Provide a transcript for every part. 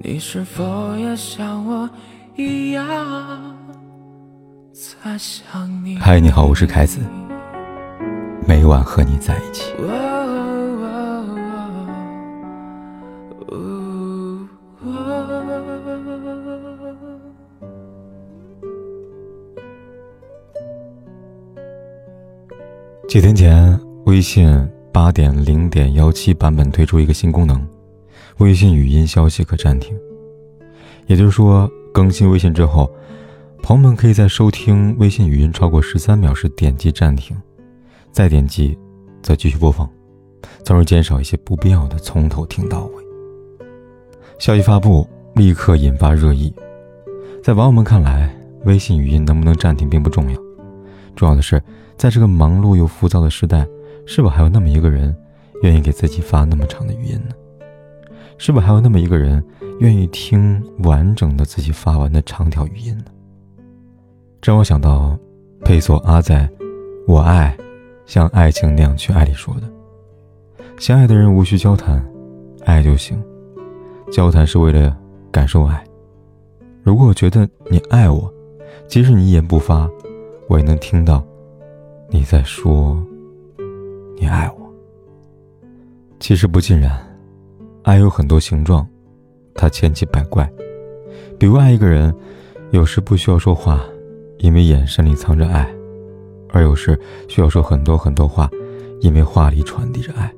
你是否也像我一样在想你？嗨，你好，我是凯子，每晚和你在一起。几天前，微信八点零点幺七版本推出一个新功能。微信语音消息可暂停，也就是说，更新微信之后，朋友们可以在收听微信语音超过十三秒时点击暂停，再点击，则继续播放，从而减少一些不必要的从头听到尾。消息发布立刻引发热议，在网友们看来，微信语音能不能暂停并不重要，重要的是，在这个忙碌又浮躁的时代，是否还有那么一个人，愿意给自己发那么长的语音呢？是否还有那么一个人愿意听完整的自己发完的长条语音呢？这让我想到佩索阿在《我爱像爱情那样去爱》里说的：“相爱的人无需交谈，爱就行。交谈是为了感受爱。如果我觉得你爱我，即使你一言不发，我也能听到你在说你爱我。其实不尽然。”爱有很多形状，它千奇百怪。比如爱一个人，有时不需要说话，因为眼神里藏着爱；而有时需要说很多很多话，因为话里传递着爱。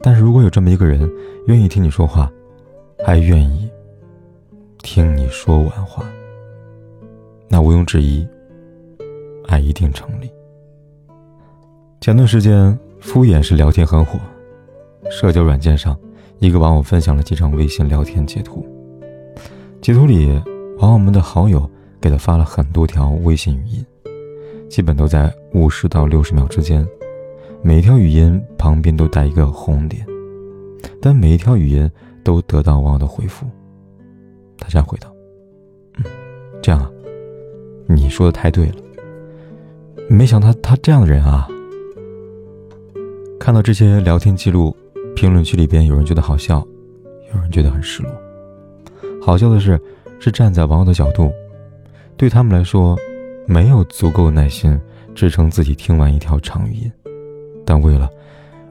但是如果有这么一个人，愿意听你说话，还愿意听你说完话，那毋庸置疑，爱一定成立。前段时间，敷衍式聊天很火，社交软件上。一个网友分享了几张微信聊天截图，截图里网友们的好友给他发了很多条微信语音，基本都在五十到六十秒之间，每一条语音旁边都带一个红点，但每一条语音都得到网友的回复。他这样回道：“嗯，这样啊，你说的太对了。没想到他这样的人啊。”看到这些聊天记录。评论区里边有人觉得好笑，有人觉得很失落。好笑的是，是站在网友的角度，对他们来说，没有足够耐心支撑自己听完一条长语音，但为了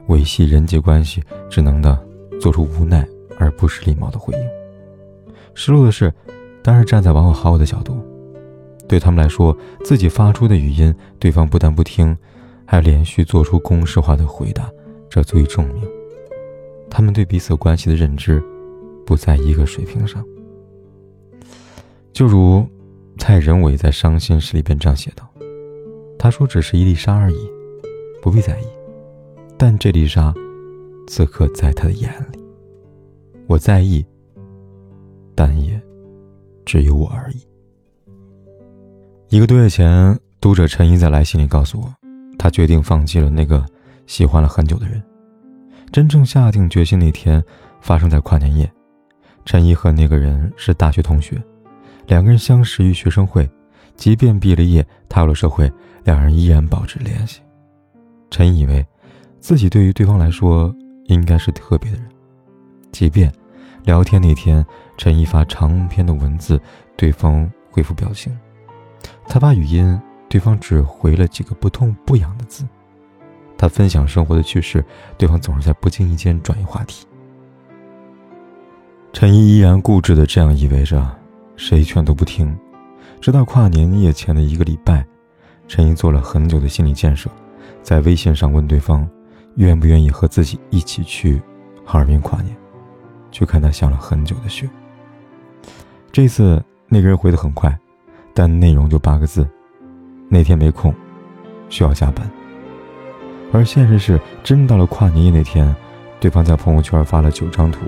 维系人际关系，只能的做出无奈而不失礼貌的回应。失落的是，当然站在网友好友的角度，对他们来说，自己发出的语音，对方不但不听，还连续做出公式化的回答，这足以证明。他们对彼此关系的认知，不在一个水平上。就如蔡仁伟在《伤心事》里边这样写道：“他说只是一粒沙而已，不必在意。但这粒沙，此刻在他的眼里，我在意，但也只有我而已。”一个多月前，读者陈一在来信里告诉我，他决定放弃了那个喜欢了很久的人。真正下定决心那天，发生在跨年夜。陈一和那个人是大学同学，两个人相识于学生会，即便毕了业踏入了社会，两人依然保持联系。陈以为，自己对于对方来说应该是特别的人，即便聊天那天，陈一发长篇的文字，对方回复表情，他发语音，对方只回了几个不痛不痒的字。他分享生活的趣事，对方总是在不经意间转移话题。陈一依然固执的这样以为着，谁劝都不听。直到跨年夜前的一个礼拜，陈一做了很久的心理建设，在微信上问对方，愿不愿意和自己一起去哈尔滨跨年，去看他下了很久的雪。这次那个人回的很快，但内容就八个字：那天没空，需要加班。而现实是，真到了跨年夜那天，对方在朋友圈发了九张图，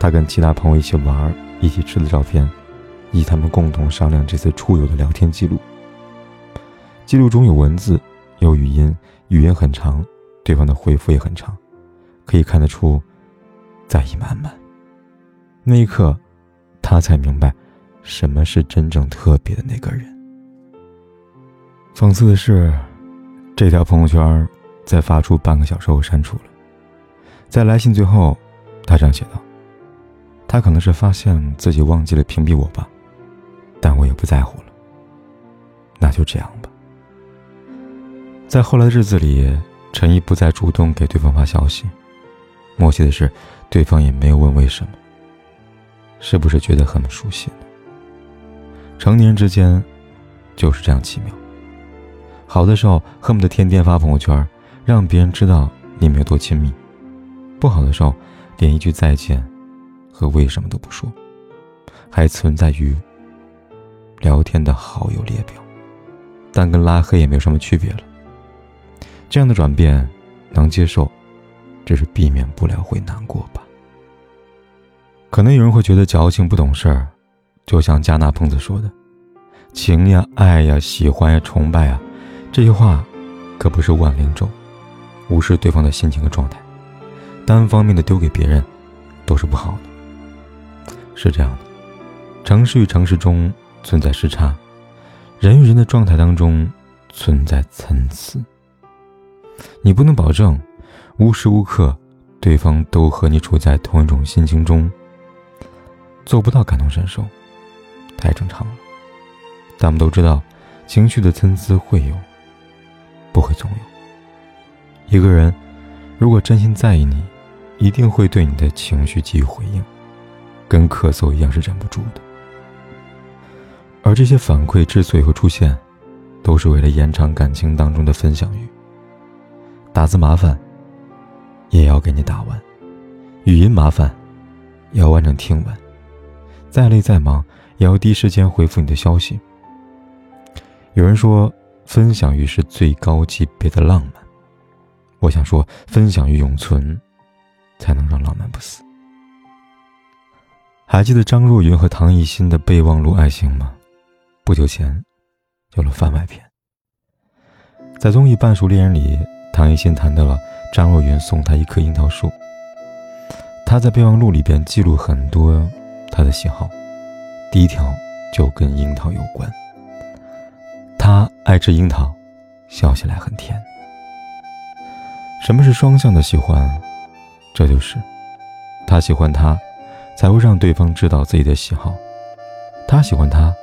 他跟其他朋友一起玩、一起吃的照片，以及他们共同商量这次出游的聊天记录。记录中有文字，有语音，语音很长，对方的回复也很长，可以看得出在意满满。那一刻，他才明白，什么是真正特别的那个人。讽刺的是，这条朋友圈。在发出半个小时后删除了。在来信最后，他这样写道：“他可能是发现自己忘记了屏蔽我吧，但我也不在乎了。那就这样吧。在后来的日子里，陈毅不再主动给对方发消息，默契的是，对方也没有问为什么。是不是觉得很熟悉？成年人之间，就是这样奇妙。好的时候恨不得天天发朋友圈，让别人知道你们有多亲密；不好的时候，连一句再见和为什么都不说，还存在于聊天的好友列表，但跟拉黑也没有什么区别了。这样的转变能接受，只是避免不了会难过吧。可能有人会觉得矫情不懂事儿，就像加纳彭子说的：“情呀、爱呀、喜欢呀、崇拜啊，这些话可不是万灵咒，无视对方的心情和状态，单方面的丢给别人，都是不好的。是这样的，城市与城市中存在时差，人与人的状态当中存在参差。你不能保证无时无刻对方都和你处在同一种心情中。”做不到感同身受，太正常了。但我们都知道，情绪的参差会有，不会总有。一个人如果真心在意你，一定会对你的情绪给予回应，跟咳嗽一样是忍不住的。而这些反馈之所以会出现，都是为了延长感情当中的分享欲。打字麻烦，也要给你打完；语音麻烦，也要完整听完。再累再忙，也要第一时间回复你的消息。有人说，分享欲是最高级别的浪漫。我想说，分享与永存，才能让浪漫不死。还记得张若昀和唐艺昕的备忘录爱情吗？不久前，有了番外篇。在综艺《半熟恋人》里，唐艺昕谈到了张若昀送她一棵樱桃树。他在备忘录里边记录很多。他的喜好，第一条就跟樱桃有关。他爱吃樱桃，笑起来很甜。什么是双向的喜欢？这就是，他喜欢他，才会让对方知道自己的喜好；他喜欢他，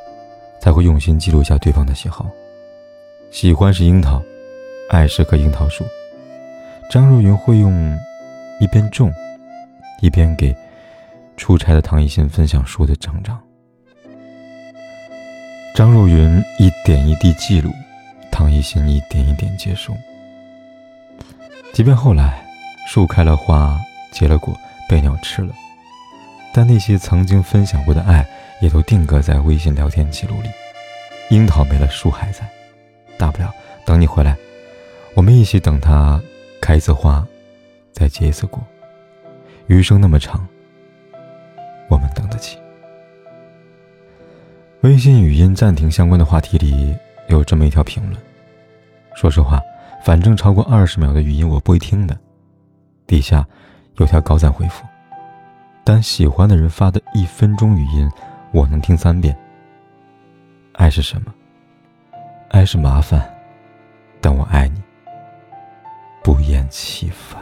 才会用心记录下对方的喜好。喜欢是樱桃，爱是棵樱桃树。张若昀会用一边种，一边给。出差的唐艺昕分享书的成长，张若昀一点一滴记录，唐艺昕一点一点接受。即便后来树开了花结了果被鸟吃了，但那些曾经分享过的爱也都定格在微信聊天记录里。樱桃没了，树还在，大不了等你回来，我们一起等它开一次花，再结一次果。余生那么长。我们等得起。微信语音暂停相关的话题里有这么一条评论，说实话，反正超过二十秒的语音我不会听的。底下有条高赞回复，但喜欢的人发的一分钟语音，我能听三遍。爱是什么？爱是麻烦，但我爱你，不厌其烦。